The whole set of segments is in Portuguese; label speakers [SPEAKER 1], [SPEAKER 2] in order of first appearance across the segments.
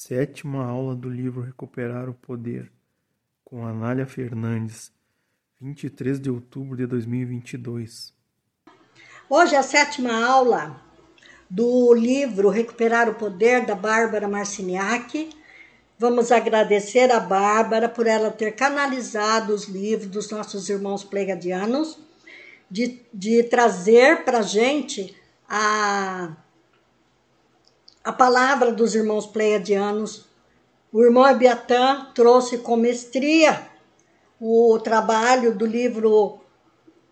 [SPEAKER 1] Sétima aula do livro Recuperar o Poder, com Anália Fernandes, 23 de outubro de 2022.
[SPEAKER 2] Hoje é a sétima aula do livro Recuperar o Poder, da Bárbara Marciniak. Vamos agradecer a Bárbara por ela ter canalizado os livros dos nossos irmãos plegadianos, de, de trazer para a gente a a palavra dos irmãos pleiadianos. O irmão Abiatã trouxe com mestria o trabalho do livro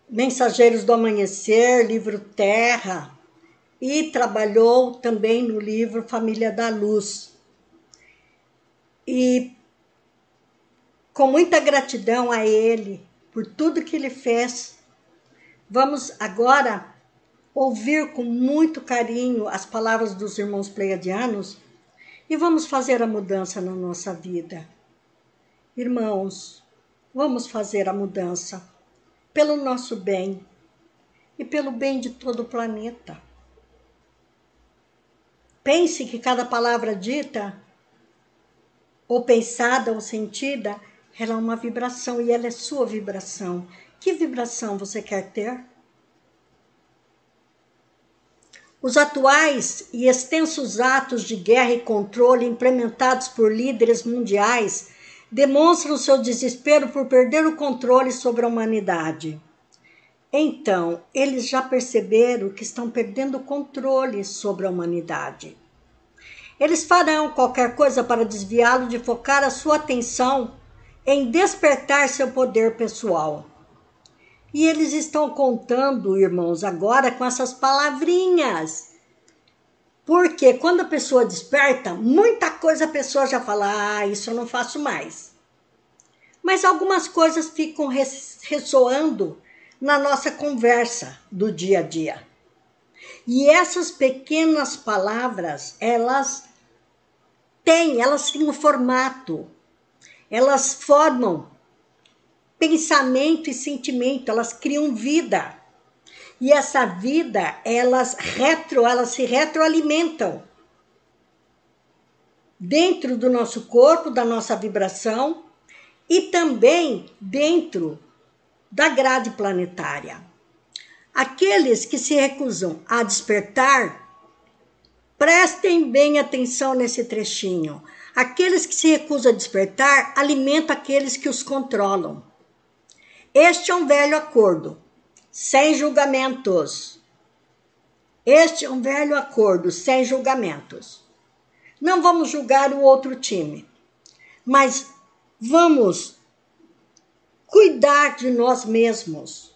[SPEAKER 2] Mensageiros do Amanhecer, livro Terra, e trabalhou também no livro Família da Luz. E com muita gratidão a ele por tudo que ele fez, vamos agora ouvir com muito carinho as palavras dos irmãos pleiadianos e vamos fazer a mudança na nossa vida. Irmãos, vamos fazer a mudança pelo nosso bem e pelo bem de todo o planeta. Pense que cada palavra dita, ou pensada ou sentida, ela é uma vibração e ela é sua vibração. Que vibração você quer ter? Os atuais e extensos atos de guerra e controle implementados por líderes mundiais demonstram seu desespero por perder o controle sobre a humanidade. Então, eles já perceberam que estão perdendo o controle sobre a humanidade. Eles farão qualquer coisa para desviá-lo de focar a sua atenção em despertar seu poder pessoal. E eles estão contando, irmãos, agora com essas palavrinhas. Porque quando a pessoa desperta, muita coisa a pessoa já fala: ah, isso eu não faço mais. Mas algumas coisas ficam ressoando na nossa conversa do dia a dia. E essas pequenas palavras, elas têm, elas têm um formato, elas formam pensamento e sentimento, elas criam vida. E essa vida, elas retro, elas se retroalimentam dentro do nosso corpo, da nossa vibração e também dentro da grade planetária. Aqueles que se recusam a despertar, prestem bem atenção nesse trechinho. Aqueles que se recusam a despertar alimentam aqueles que os controlam. Este é um velho acordo, sem julgamentos. Este é um velho acordo, sem julgamentos. Não vamos julgar o outro time, mas vamos cuidar de nós mesmos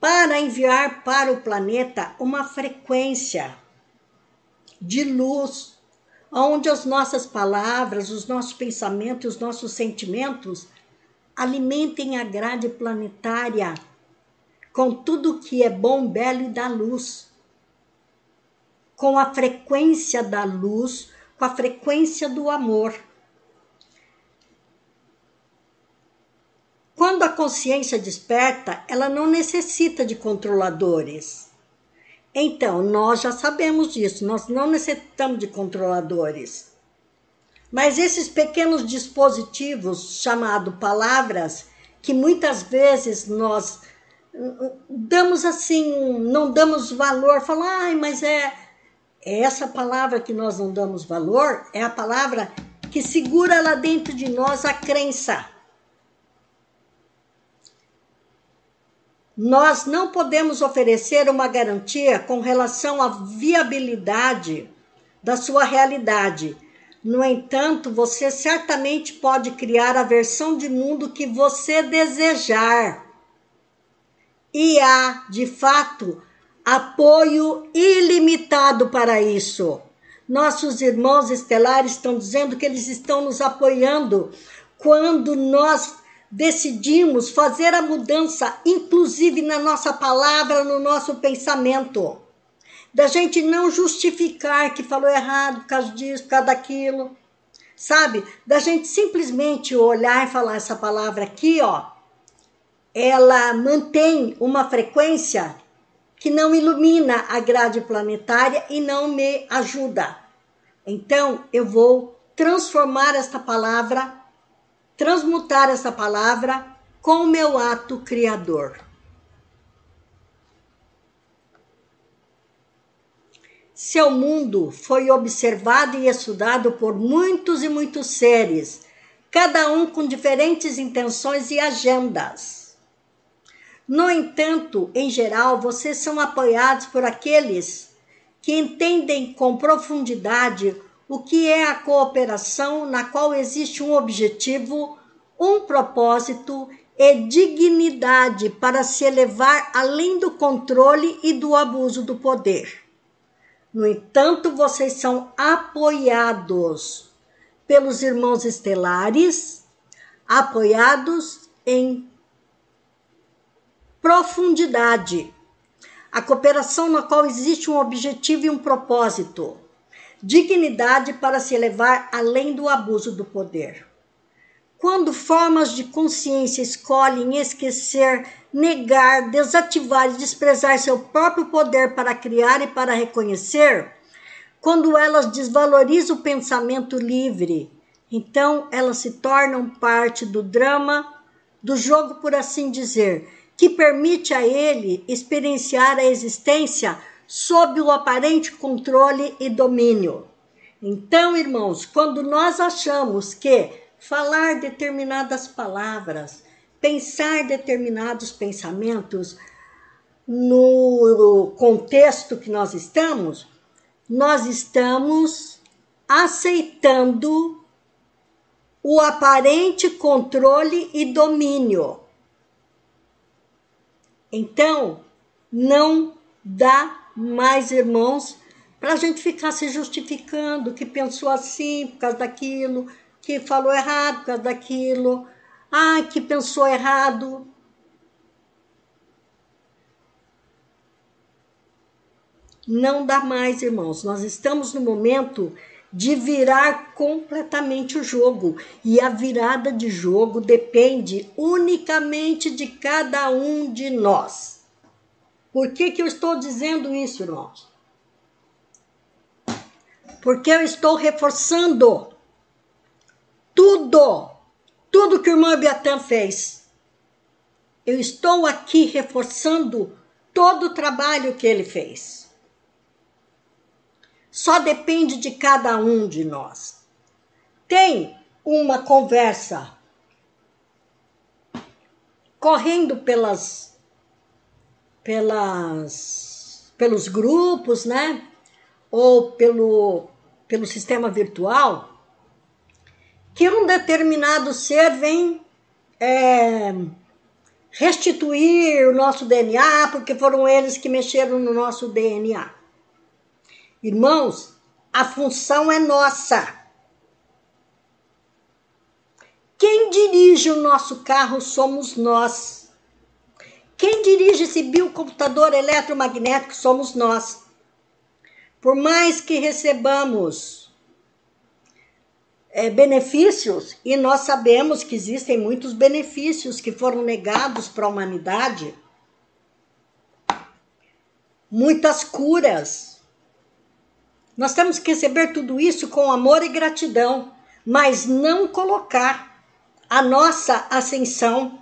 [SPEAKER 2] para enviar para o planeta uma frequência de luz onde as nossas palavras, os nossos pensamentos, os nossos sentimentos alimentem a grade planetária com tudo que é bom, belo e da luz. Com a frequência da luz, com a frequência do amor. Quando a consciência desperta, ela não necessita de controladores então, nós já sabemos disso, nós não necessitamos de controladores. Mas esses pequenos dispositivos chamados palavras, que muitas vezes nós damos assim, não damos valor, falar, ai, mas é, é essa palavra que nós não damos valor, é a palavra que segura lá dentro de nós a crença. Nós não podemos oferecer uma garantia com relação à viabilidade da sua realidade. No entanto, você certamente pode criar a versão de mundo que você desejar. E há, de fato, apoio ilimitado para isso. Nossos irmãos estelares estão dizendo que eles estão nos apoiando quando nós decidimos fazer a mudança, inclusive na nossa palavra, no nosso pensamento. Da gente não justificar que falou errado por causa disso, por causa daquilo. Sabe? Da gente simplesmente olhar e falar essa palavra aqui, ó. Ela mantém uma frequência que não ilumina a grade planetária e não me ajuda. Então, eu vou transformar esta palavra, transmutar essa palavra com o meu ato criador. Seu mundo foi observado e estudado por muitos e muitos seres, cada um com diferentes intenções e agendas. No entanto, em geral, vocês são apoiados por aqueles que entendem com profundidade o que é a cooperação na qual existe um objetivo, um propósito e dignidade para se elevar além do controle e do abuso do poder. No entanto, vocês são apoiados pelos irmãos estelares, apoiados em profundidade. A cooperação na qual existe um objetivo e um propósito. Dignidade para se elevar além do abuso do poder. Quando formas de consciência escolhem esquecer, negar, desativar e desprezar seu próprio poder para criar e para reconhecer, quando elas desvalorizam o pensamento livre, então elas se tornam parte do drama, do jogo, por assim dizer, que permite a ele experienciar a existência sob o aparente controle e domínio. Então, irmãos, quando nós achamos que falar determinadas palavras, pensar determinados pensamentos no contexto que nós estamos, nós estamos aceitando o aparente controle e domínio. Então, não dá mais, irmãos, para a gente ficar se justificando que pensou assim por causa daquilo, que falou errado por causa daquilo, ah, que pensou errado. Não dá mais, irmãos. Nós estamos no momento de virar completamente o jogo. E a virada de jogo depende unicamente de cada um de nós. Por que, que eu estou dizendo isso, irmãos? Porque eu estou reforçando tudo, tudo que o irmão Biatan fez. Eu estou aqui reforçando todo o trabalho que ele fez. Só depende de cada um de nós. Tem uma conversa correndo pelas pelas pelos grupos, né? Ou pelo pelo sistema virtual que um determinado ser vem é, restituir o nosso DNA, porque foram eles que mexeram no nosso DNA. Irmãos, a função é nossa. Quem dirige o nosso carro somos nós. Quem dirige esse biocomputador eletromagnético somos nós. Por mais que recebamos é, benefícios, e nós sabemos que existem muitos benefícios que foram negados para a humanidade, muitas curas. Nós temos que receber tudo isso com amor e gratidão, mas não colocar a nossa ascensão,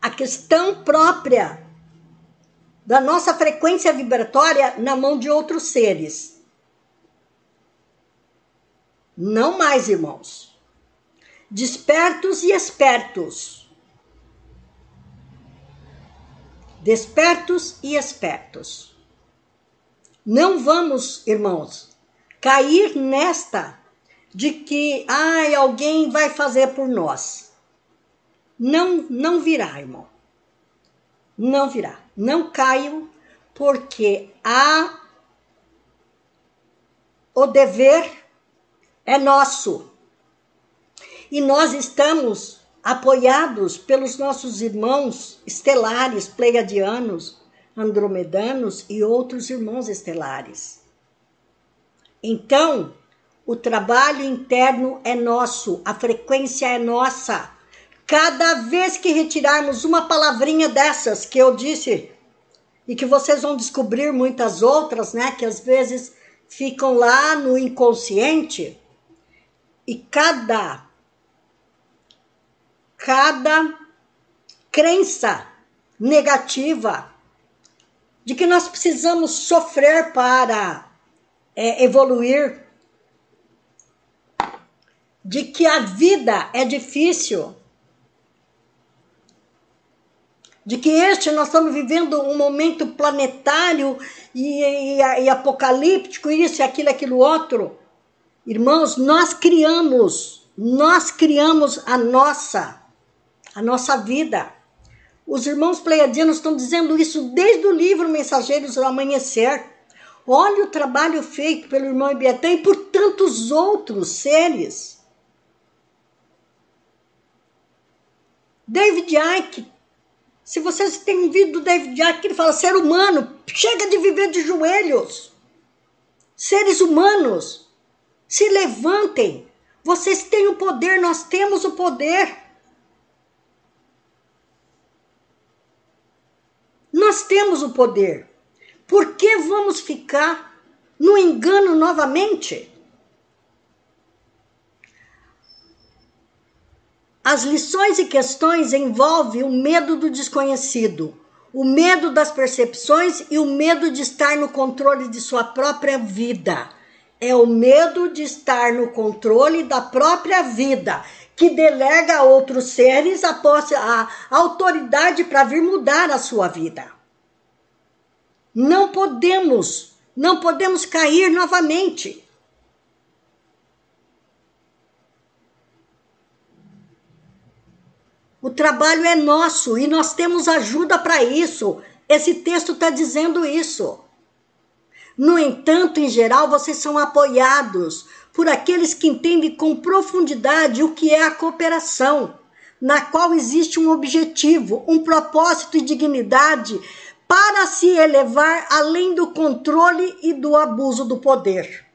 [SPEAKER 2] a questão própria da nossa frequência vibratória na mão de outros seres. Não mais, irmãos. Despertos e espertos. Despertos e espertos. Não vamos, irmãos, cair nesta de que ai, alguém vai fazer por nós. Não, não virá, irmão. Não virá. Não caiam, porque há o dever é nosso. E nós estamos apoiados pelos nossos irmãos estelares, pleiadianos, andromedanos e outros irmãos estelares. Então, o trabalho interno é nosso, a frequência é nossa. Cada vez que retirarmos uma palavrinha dessas que eu disse, e que vocês vão descobrir muitas outras, né, que às vezes ficam lá no inconsciente. E cada cada crença negativa de que nós precisamos sofrer para é, evoluir, de que a vida é difícil, de que este nós estamos vivendo um momento planetário e, e, e apocalíptico, isso e aquilo, aquilo outro. Irmãos, nós criamos, nós criamos a nossa, a nossa vida. Os irmãos pleiadianos estão dizendo isso desde o livro Mensageiros do Amanhecer. Olha o trabalho feito pelo irmão Ibiatã e por tantos outros seres. David Icke se vocês têm ouvido o David Icke, ele fala ser humano, chega de viver de joelhos. Seres humanos, se levantem. Vocês têm o poder, nós temos o poder. Nós temos o poder. Por que vamos ficar no engano novamente? As lições e questões envolvem o medo do desconhecido, o medo das percepções e o medo de estar no controle de sua própria vida. É o medo de estar no controle da própria vida, que delega a outros seres a, a autoridade para vir mudar a sua vida. Não podemos, não podemos cair novamente. O trabalho é nosso e nós temos ajuda para isso. Esse texto está dizendo isso. No entanto, em geral, vocês são apoiados por aqueles que entendem com profundidade o que é a cooperação, na qual existe um objetivo, um propósito e dignidade para se elevar além do controle e do abuso do poder.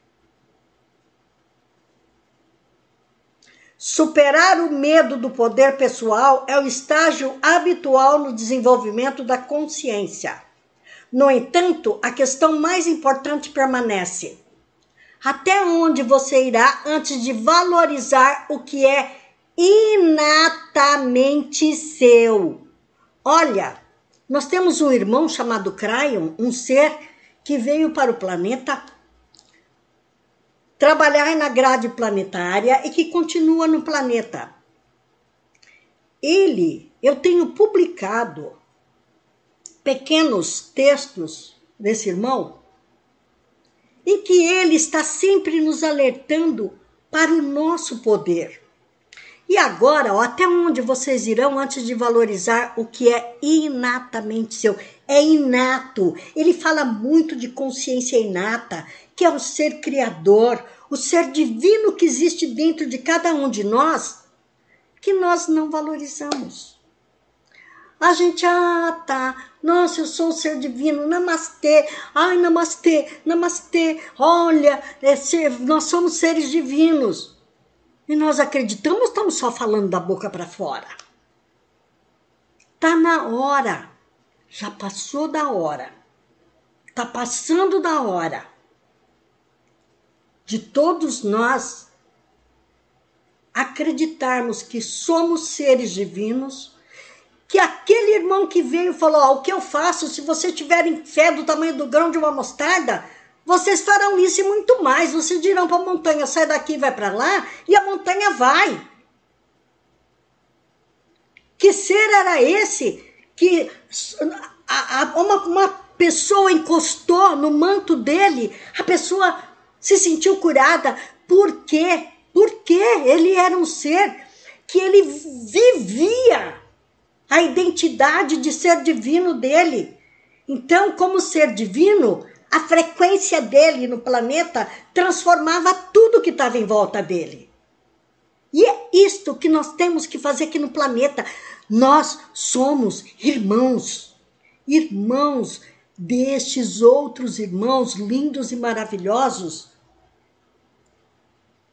[SPEAKER 2] Superar o medo do poder pessoal é o estágio habitual no desenvolvimento da consciência. No entanto, a questão mais importante permanece: até onde você irá antes de valorizar o que é inatamente seu? Olha, nós temos um irmão chamado Cryon, um ser que veio para o planeta trabalhar na grade planetária e que continua no planeta. Ele, eu tenho publicado pequenos textos desse irmão em que ele está sempre nos alertando para o nosso poder. E agora, ó, até onde vocês irão antes de valorizar o que é inatamente seu? É inato. Ele fala muito de consciência inata, que é o ser criador, o ser divino que existe dentro de cada um de nós, que nós não valorizamos. A gente, ah, tá, nossa, eu sou um ser divino, namastê, ai, namastê, namastê, olha, é ser, nós somos seres divinos. E nós acreditamos ou estamos só falando da boca para fora? Tá na hora, já passou da hora, tá passando da hora de todos nós acreditarmos que somos seres divinos, que aquele irmão que veio falou: oh, O que eu faço? Se vocês tiverem fé do tamanho do grão de uma mostarda, vocês farão isso e muito mais. Vocês dirão para a montanha: sai daqui, vai para lá, e a montanha vai. Que ser era esse que a, a, uma, uma pessoa encostou no manto dele, a pessoa se sentiu curada. Por quê? Porque ele era um ser que ele vivia a identidade de ser divino dele. Então, como ser divino, a frequência dele no planeta transformava tudo que estava em volta dele. E é isto que nós temos que fazer aqui no planeta. Nós somos irmãos, irmãos destes outros irmãos lindos e maravilhosos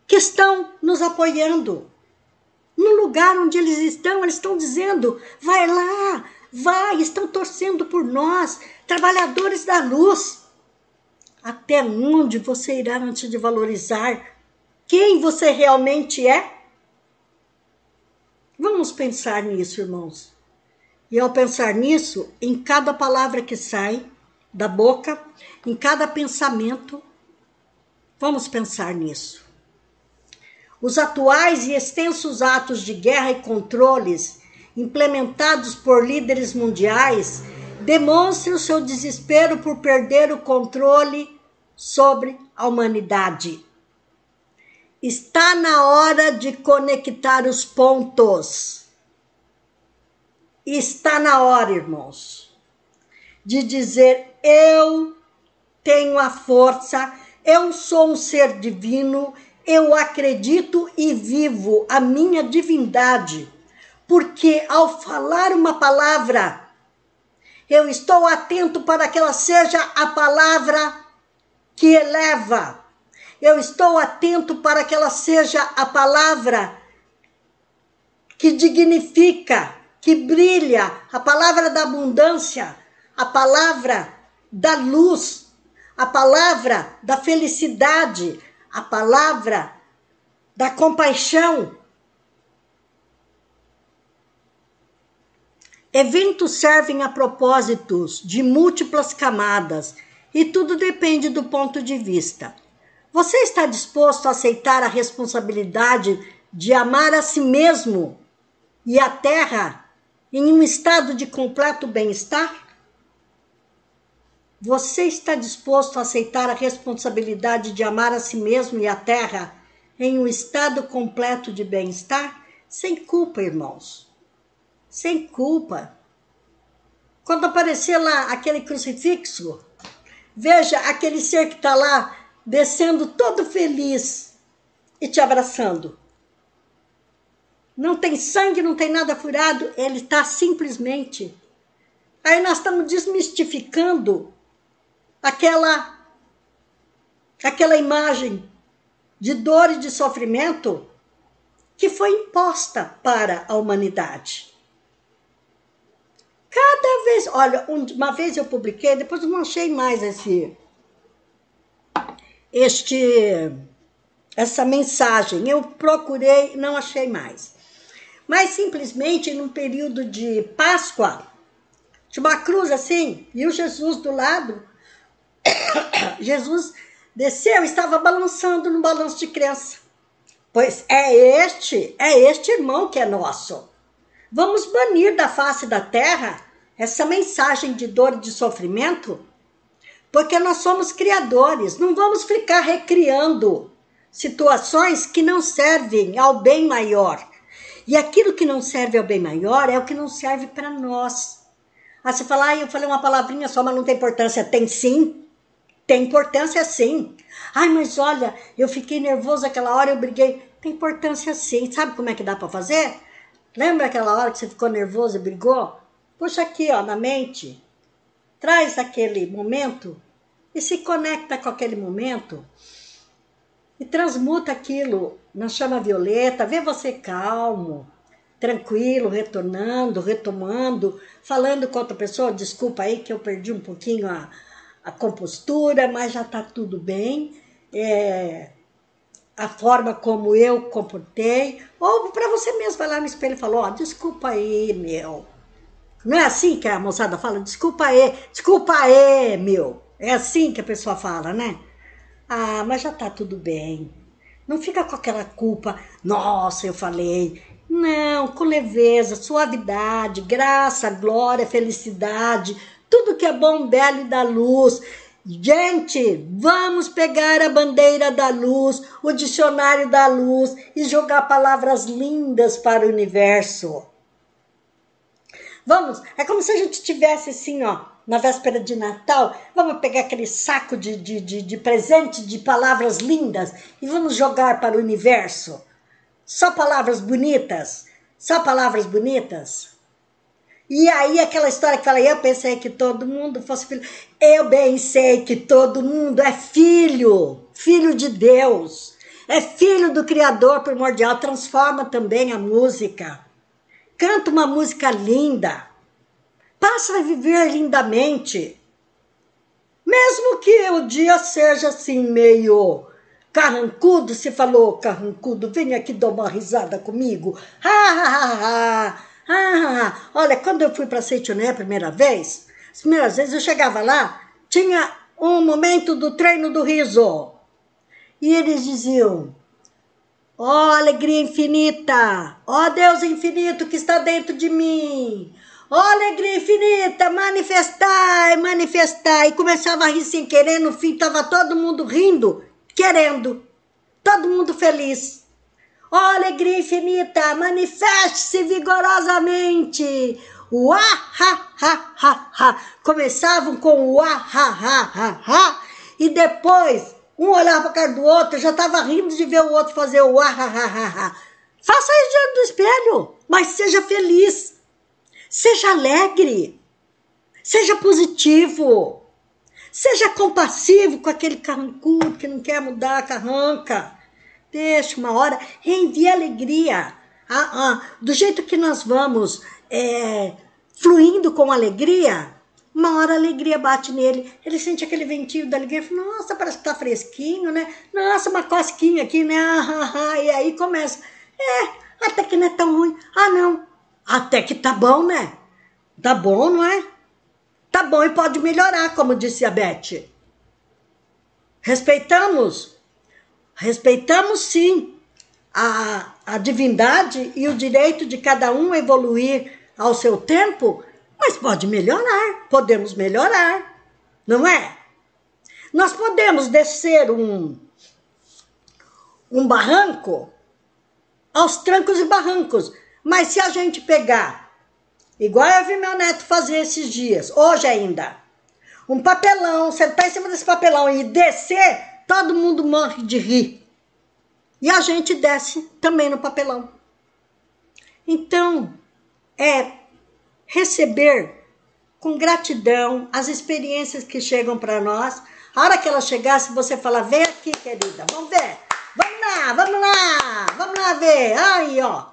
[SPEAKER 2] que estão nos apoiando. No lugar onde eles estão, eles estão dizendo: vai lá, vai, estão torcendo por nós, trabalhadores da luz. Até onde você irá antes de valorizar quem você realmente é? Vamos pensar nisso, irmãos. E ao pensar nisso, em cada palavra que sai da boca, em cada pensamento, vamos pensar nisso. Os atuais e extensos atos de guerra e controles implementados por líderes mundiais demonstram seu desespero por perder o controle sobre a humanidade. Está na hora de conectar os pontos. Está na hora, irmãos, de dizer: eu tenho a força, eu sou um ser divino, eu acredito e vivo a minha divindade, porque ao falar uma palavra, eu estou atento para que ela seja a palavra que eleva, eu estou atento para que ela seja a palavra que dignifica, que brilha, a palavra da abundância, a palavra da luz, a palavra da felicidade, a palavra da compaixão. Eventos servem a propósitos de múltiplas camadas e tudo depende do ponto de vista. Você está disposto a aceitar a responsabilidade de amar a si mesmo e a terra em um estado de completo bem-estar? Você está disposto a aceitar a responsabilidade de amar a si mesmo e a terra em um estado completo de bem-estar? Sem culpa, irmãos. Sem culpa. Quando aparecer lá aquele crucifixo, veja aquele ser que está lá descendo todo feliz e te abraçando. Não tem sangue, não tem nada furado, ele está simplesmente. Aí nós estamos desmistificando aquela aquela imagem de dor e de sofrimento que foi imposta para a humanidade. Cada vez, olha, uma vez eu publiquei, depois eu não achei mais esse este essa mensagem. Eu procurei, não achei mais. Mas simplesmente num período de Páscoa, de uma cruz assim, e o Jesus do lado, Jesus desceu, estava balançando no balanço de crença. Pois é este, é este irmão que é nosso. Vamos banir da face da terra essa mensagem de dor e de sofrimento porque nós somos criadores, não vamos ficar recriando situações que não servem ao bem maior. E aquilo que não serve ao bem maior é o que não serve para nós. Ah, você fala, ah, eu falei uma palavrinha só, mas não tem importância. Tem sim, tem importância sim. Ai, mas olha, eu fiquei nervoso aquela hora, eu briguei. Tem importância sim. Sabe como é que dá para fazer? Lembra aquela hora que você ficou nervoso e brigou? Puxa aqui, ó, na mente traz aquele momento e se conecta com aquele momento e transmuta aquilo na chama violeta, vê você calmo, tranquilo, retornando, retomando, falando com outra pessoa, desculpa aí que eu perdi um pouquinho a, a compostura, mas já tá tudo bem. É, a forma como eu comportei, ou para você mesmo, vai lá no espelho e falou, ó, oh, desculpa aí, meu, não é assim que a moçada fala? Desculpa aí, desculpa aí, meu. É assim que a pessoa fala, né? Ah, mas já tá tudo bem. Não fica com aquela culpa. Nossa, eu falei. Não, com leveza, suavidade, graça, glória, felicidade, tudo que é bom, belo e da luz. Gente, vamos pegar a bandeira da luz, o dicionário da luz e jogar palavras lindas para o universo. Vamos, é como se a gente tivesse assim, ó, na véspera de Natal, vamos pegar aquele saco de, de, de, de presente de palavras lindas e vamos jogar para o universo. Só palavras bonitas, só palavras bonitas. E aí aquela história que fala, eu pensei que todo mundo fosse filho. Eu bem sei que todo mundo é filho, filho de Deus. É filho do Criador primordial, transforma também a música. Canta uma música linda. Passa a viver lindamente. Mesmo que o dia seja assim meio carrancudo, se falou carrancudo, vem aqui dar uma risada comigo. Ha, ha, ha, ha. Ah, olha, quando eu fui para Seitoné a primeira vez, as primeiras vezes eu chegava lá, tinha um momento do treino do riso. E eles diziam: Ó oh, alegria infinita, ó oh, Deus infinito que está dentro de mim, ó oh, alegria infinita, manifestai, manifestai. E começava a rir sem querer, no fim estava todo mundo rindo, querendo, todo mundo feliz. Ó alegria infinita, manifeste-se vigorosamente. Uá, ha, ha, ha, ha. Começavam com o ah, ha, ha, ha, ha. E depois um olhava para a cara do outro, já estava rindo de ver o outro fazer o ah, ah, ah, ah. Faça isso diante do espelho, mas seja feliz. Seja alegre. Seja positivo. Seja compassivo com aquele carrancudo que não quer mudar, carranca. Deixa uma hora, reenvie alegria. Ah, ah, do jeito que nós vamos é, fluindo com alegria, uma hora a alegria bate nele, ele sente aquele ventinho da alegria, fala, nossa, parece que tá fresquinho, né? Nossa, uma cosquinha aqui, né? Ah, ah, ah. E aí começa, é, até que não é tão ruim. Ah, não, até que tá bom, né? Tá bom, não é? Tá bom e pode melhorar, como disse a Beth. Respeitamos? Respeitamos sim a, a divindade e o direito de cada um evoluir ao seu tempo mas pode melhorar, podemos melhorar, não é? Nós podemos descer um, um barranco aos trancos e barrancos, mas se a gente pegar, igual eu vi meu neto fazer esses dias, hoje ainda, um papelão, sentar em cima desse papelão e descer, todo mundo morre de rir. E a gente desce também no papelão. Então, é receber com gratidão as experiências que chegam para nós. A hora que ela chegasse, você fala: vem aqui, querida, vamos ver. Vamos lá, vamos lá, vamos lá ver. Aí, ó.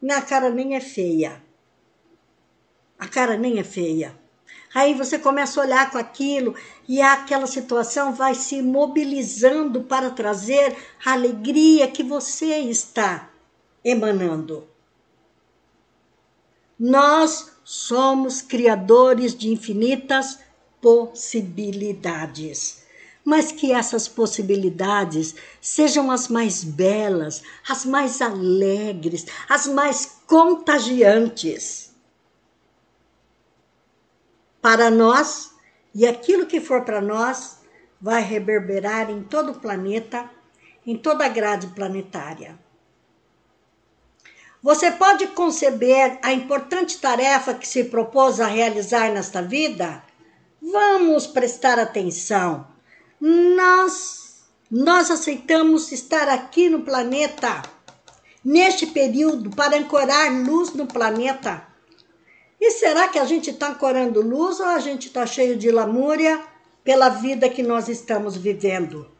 [SPEAKER 2] Minha cara nem é feia. A cara nem é feia. Aí você começa a olhar com aquilo e aquela situação vai se mobilizando para trazer a alegria que você está emanando. Nós somos criadores de infinitas possibilidades. Mas que essas possibilidades sejam as mais belas, as mais alegres, as mais contagiantes. Para nós, e aquilo que for para nós, vai reverberar em todo o planeta, em toda a grade planetária. Você pode conceber a importante tarefa que se propôs a realizar nesta vida? Vamos prestar atenção. Nós, nós aceitamos estar aqui no planeta, neste período, para ancorar luz no planeta. E será que a gente está ancorando luz ou a gente está cheio de lamúria pela vida que nós estamos vivendo?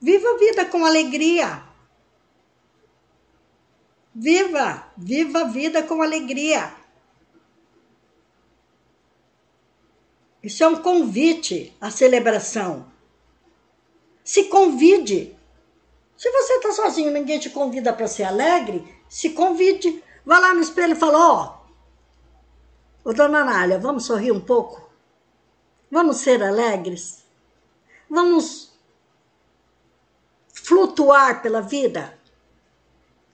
[SPEAKER 2] Viva a vida com alegria. Viva! Viva a vida com alegria! Isso é um convite à celebração. Se convide. Se você está sozinho, ninguém te convida para ser alegre, se convide. Vá lá no espelho e fala: Ó, oh, ô dona Anália, vamos sorrir um pouco? Vamos ser alegres? Vamos flutuar pela vida?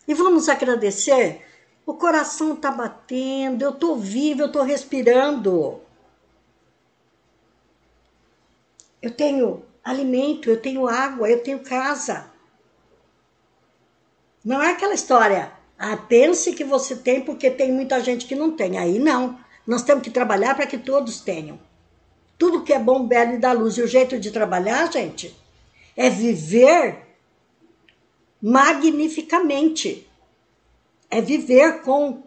[SPEAKER 2] E vamos agradecer? O coração está batendo, eu estou viva, eu estou respirando. Eu tenho alimento, eu tenho água, eu tenho casa. Não é aquela história, pense que você tem porque tem muita gente que não tem. Aí não. Nós temos que trabalhar para que todos tenham. Tudo que é bom, belo e dá luz. E o jeito de trabalhar, gente, é viver magnificamente. É viver com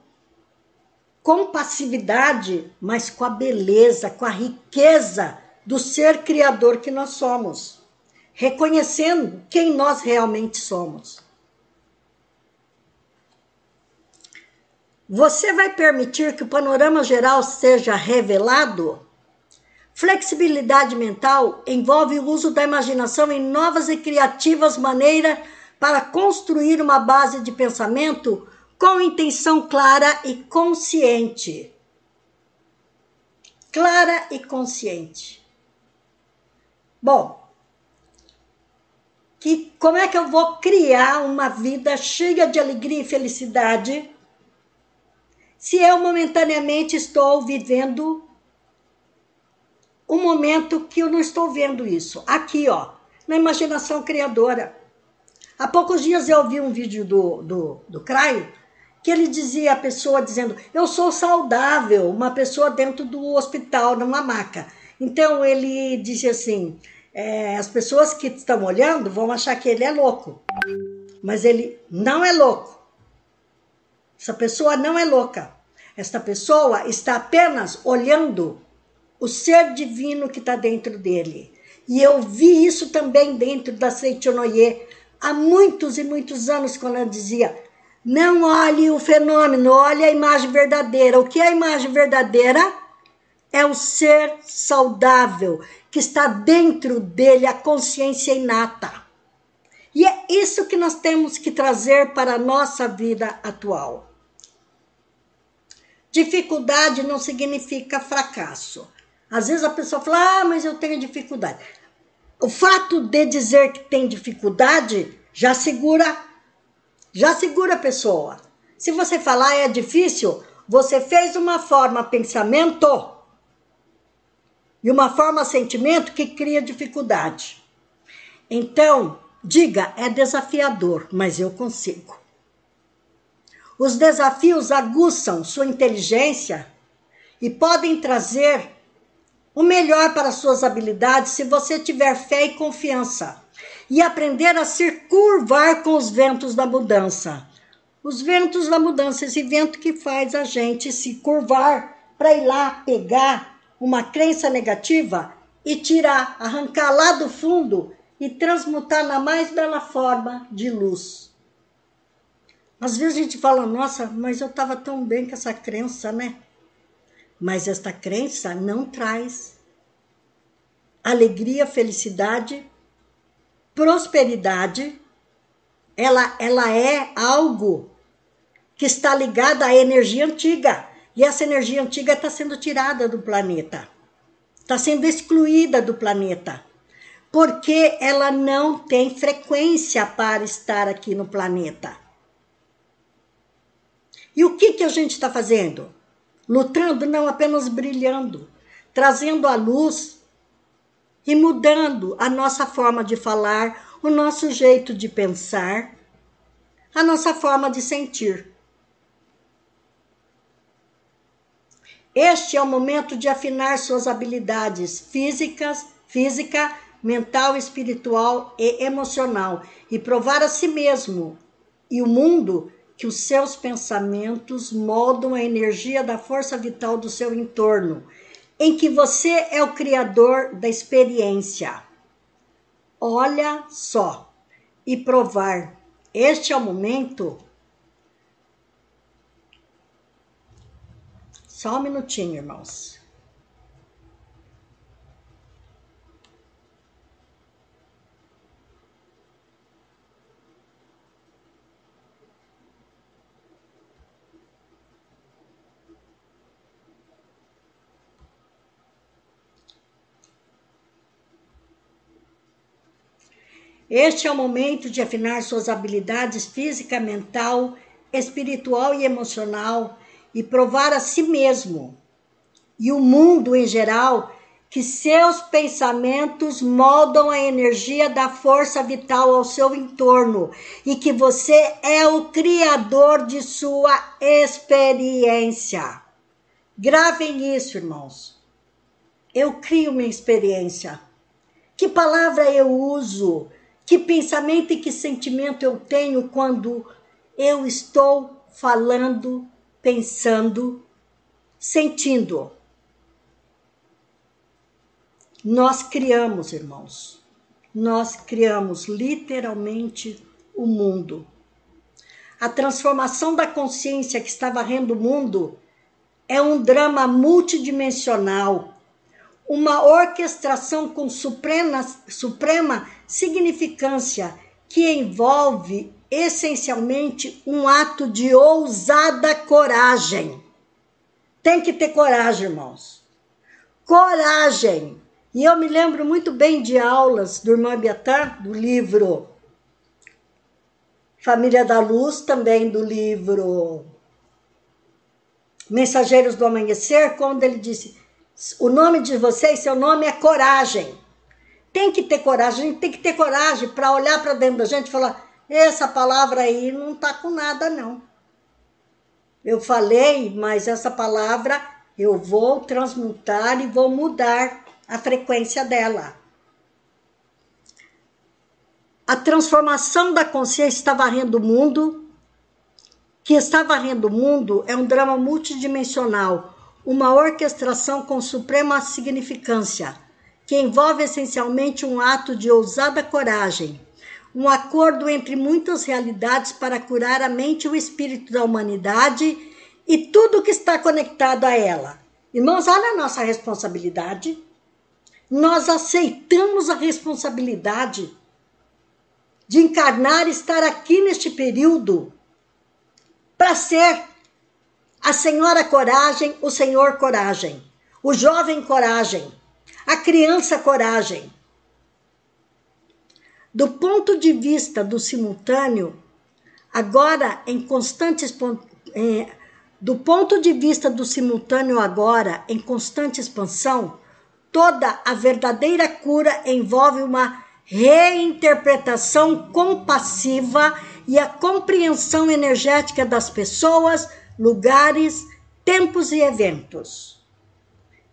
[SPEAKER 2] compassividade, mas com a beleza, com a riqueza do ser criador que nós somos, reconhecendo quem nós realmente somos. Você vai permitir que o panorama geral seja revelado? Flexibilidade mental envolve o uso da imaginação em novas e criativas maneiras para construir uma base de pensamento com intenção clara e consciente. Clara e consciente. Bom, que como é que eu vou criar uma vida cheia de alegria e felicidade se eu momentaneamente estou vivendo um momento que eu não estou vendo isso? Aqui, ó, na imaginação criadora. Há poucos dias eu vi um vídeo do, do, do Craio que ele dizia a pessoa dizendo: Eu sou saudável, uma pessoa dentro do hospital, numa maca. Então ele dizia assim: é, as pessoas que estão olhando vão achar que ele é louco. Mas ele não é louco. Essa pessoa não é louca. Esta pessoa está apenas olhando o ser divino que está dentro dele. E eu vi isso também dentro da Seichonoye há muitos e muitos anos, quando ela dizia: não olhe o fenômeno, olhe a imagem verdadeira. O que é a imagem verdadeira? É o ser saudável que está dentro dele, a consciência inata. E é isso que nós temos que trazer para a nossa vida atual. Dificuldade não significa fracasso. Às vezes a pessoa fala, ah, mas eu tenho dificuldade. O fato de dizer que tem dificuldade já segura, já segura a pessoa. Se você falar é difícil, você fez uma forma pensamento e uma forma sentimento que cria dificuldade. Então, diga, é desafiador, mas eu consigo. Os desafios aguçam sua inteligência e podem trazer o melhor para suas habilidades se você tiver fé e confiança e aprender a se curvar com os ventos da mudança. Os ventos da mudança, esse vento que faz a gente se curvar para ir lá pegar uma crença negativa e tirar, arrancar lá do fundo e transmutar na mais bela forma de luz. Às vezes a gente fala, nossa, mas eu estava tão bem com essa crença, né? Mas esta crença não traz alegria, felicidade, prosperidade. Ela, ela é algo que está ligado à energia antiga. E essa energia antiga está sendo tirada do planeta, está sendo excluída do planeta, porque ela não tem frequência para estar aqui no planeta. E o que, que a gente está fazendo? Lutando, não apenas brilhando, trazendo a luz e mudando a nossa forma de falar, o nosso jeito de pensar, a nossa forma de sentir. Este é o momento de afinar suas habilidades físicas, física, mental, espiritual e emocional e provar a si mesmo e o mundo que os seus pensamentos moldam a energia da força vital do seu entorno, em que você é o criador da experiência. Olha só e provar. Este é o momento Só um minutinho, irmãos. Este é o momento de afinar suas habilidades física, mental, espiritual e emocional e provar a si mesmo e o mundo em geral que seus pensamentos moldam a energia da força vital ao seu entorno e que você é o criador de sua experiência. Gravem isso, irmãos. Eu crio minha experiência. Que palavra eu uso? Que pensamento e que sentimento eu tenho quando eu estou falando pensando, sentindo. Nós criamos, irmãos. Nós criamos literalmente o mundo. A transformação da consciência que está varrendo o mundo é um drama multidimensional. Uma orquestração com suprema, suprema significância que envolve essencialmente um ato de ousada coragem. Tem que ter coragem, irmãos. Coragem. E eu me lembro muito bem de aulas do irmão Abiatar, do livro Família da Luz, também do livro Mensageiros do Amanhecer, quando ele disse: o nome de vocês, seu nome é coragem. Tem que ter coragem, a gente tem que ter coragem para olhar para dentro da gente e falar: essa palavra aí não tá com nada, não. Eu falei, mas essa palavra eu vou transmutar e vou mudar a frequência dela. A transformação da consciência está varrendo o mundo. Que está varrendo o mundo é um drama multidimensional, uma orquestração com suprema significância, que envolve essencialmente um ato de ousada coragem, um acordo entre muitas realidades para curar a mente e o espírito da humanidade e tudo que está conectado a ela. Irmãos, olha a nossa responsabilidade. Nós aceitamos a responsabilidade de encarnar e estar aqui neste período para ser a senhora coragem, o senhor coragem, o jovem coragem, a criança coragem. Do ponto de vista do simultâneo, agora em constante é, do ponto de vista do simultâneo agora em constante expansão, toda a verdadeira cura envolve uma reinterpretação compassiva e a compreensão energética das pessoas, lugares, tempos e eventos.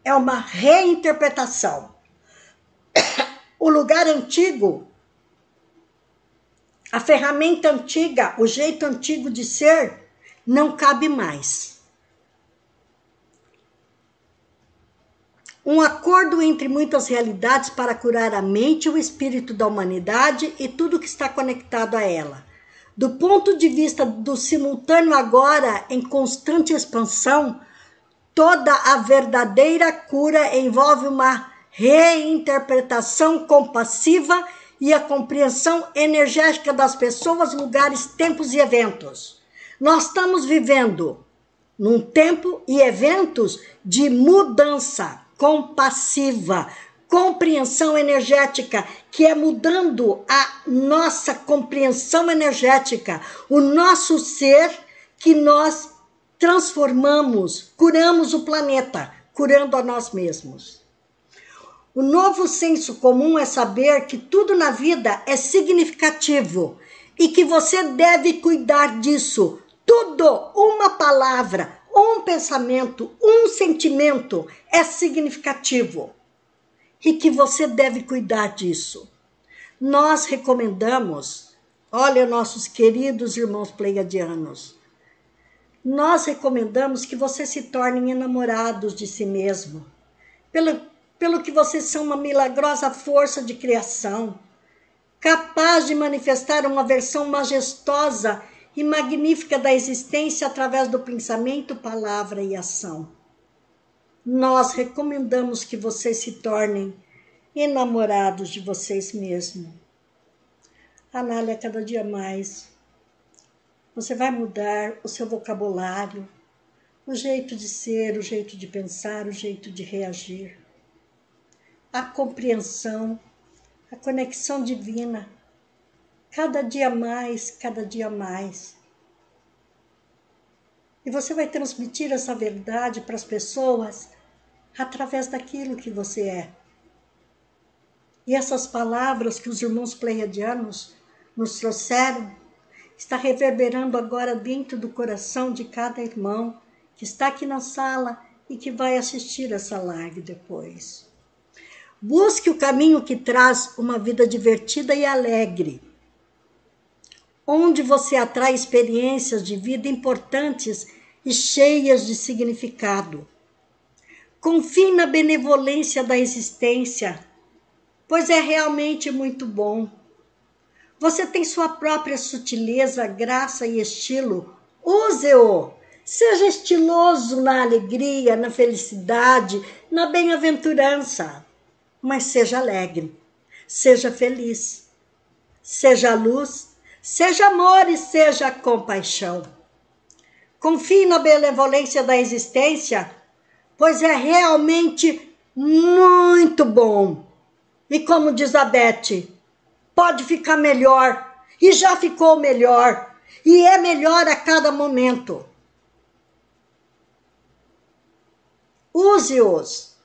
[SPEAKER 2] É uma reinterpretação. O lugar antigo, a ferramenta antiga, o jeito antigo de ser, não cabe mais. Um acordo entre muitas realidades para curar a mente e o espírito da humanidade e tudo que está conectado a ela. Do ponto de vista do simultâneo agora em constante expansão, toda a verdadeira cura envolve uma reinterpretação compassiva e a compreensão energética das pessoas, lugares, tempos e eventos. Nós estamos vivendo num tempo e eventos de mudança compassiva, compreensão energética, que é mudando a nossa compreensão energética, o nosso ser que nós transformamos, curamos o planeta, curando a nós mesmos. O novo senso comum é saber que tudo na vida é significativo e que você deve cuidar disso. Tudo, uma palavra, um pensamento, um sentimento é significativo e que você deve cuidar disso. Nós recomendamos, olha, nossos queridos irmãos pleiadianos, nós recomendamos que vocês se tornem enamorados de si mesmo, pelo, pelo que vocês são uma milagrosa força de criação, capaz de manifestar uma versão majestosa e magnífica da existência através do pensamento, palavra e ação. Nós recomendamos que vocês se tornem enamorados de vocês mesmos. Anália, cada dia mais, você vai mudar o seu vocabulário, o jeito de ser, o jeito de pensar, o jeito de reagir. A compreensão, a conexão divina cada dia mais, cada dia mais. E você vai transmitir essa verdade para as pessoas através daquilo que você é. E essas palavras que os irmãos pleiadianos nos trouxeram está reverberando agora dentro do coração de cada irmão que está aqui na sala e que vai assistir essa live depois. Busque o caminho que traz uma vida divertida e alegre onde você atrai experiências de vida importantes e cheias de significado. Confie na benevolência da existência, pois é realmente muito bom. Você tem sua própria sutileza, graça e estilo. Use-o! Seja estiloso na alegria, na felicidade, na bem-aventurança, mas seja alegre, seja feliz, seja luz, seja amor e seja compaixão. Confie na benevolência da existência, pois é realmente muito bom. E como diz a Beth, pode ficar melhor, e já ficou melhor, e é melhor a cada momento. Use-os.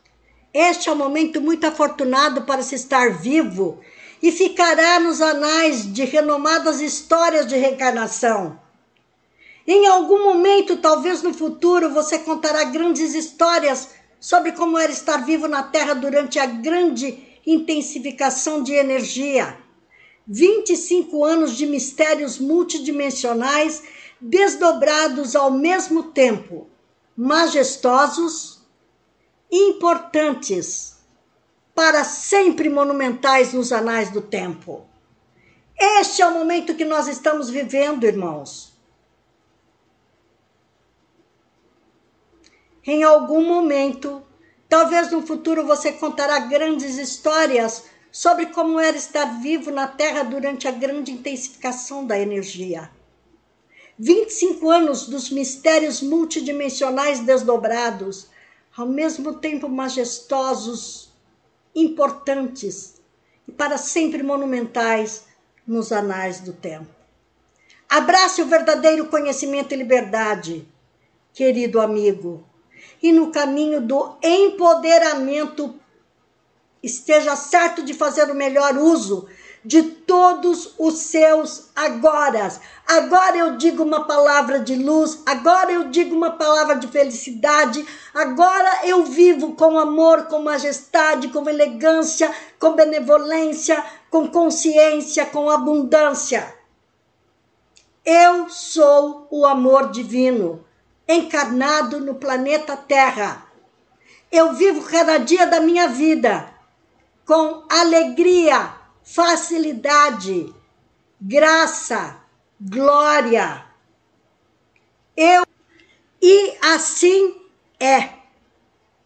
[SPEAKER 2] Este é um momento muito afortunado para se estar vivo e ficará nos anais de renomadas histórias de reencarnação. Em algum momento, talvez no futuro, você contará grandes histórias sobre como era estar vivo na Terra durante a grande intensificação de energia. 25 anos de mistérios multidimensionais desdobrados ao mesmo tempo, majestosos importantes, para sempre monumentais nos anais do tempo. Este é o momento que nós estamos vivendo, irmãos. Em algum momento, talvez no futuro você contará grandes histórias sobre como era estar vivo na Terra durante a grande intensificação da energia. 25 anos dos mistérios multidimensionais desdobrados, ao mesmo tempo majestosos, importantes e para sempre monumentais nos anais do tempo. Abrace o verdadeiro conhecimento e liberdade, querido amigo, e no caminho do empoderamento esteja certo de fazer o melhor uso de todos os seus agora. Agora eu digo uma palavra de luz, agora eu digo uma palavra de felicidade, agora eu vivo com amor, com majestade, com elegância, com benevolência, com consciência, com abundância. Eu sou o amor divino, encarnado no planeta Terra. Eu vivo cada dia da minha vida com alegria, facilidade, graça, glória. Eu e assim é.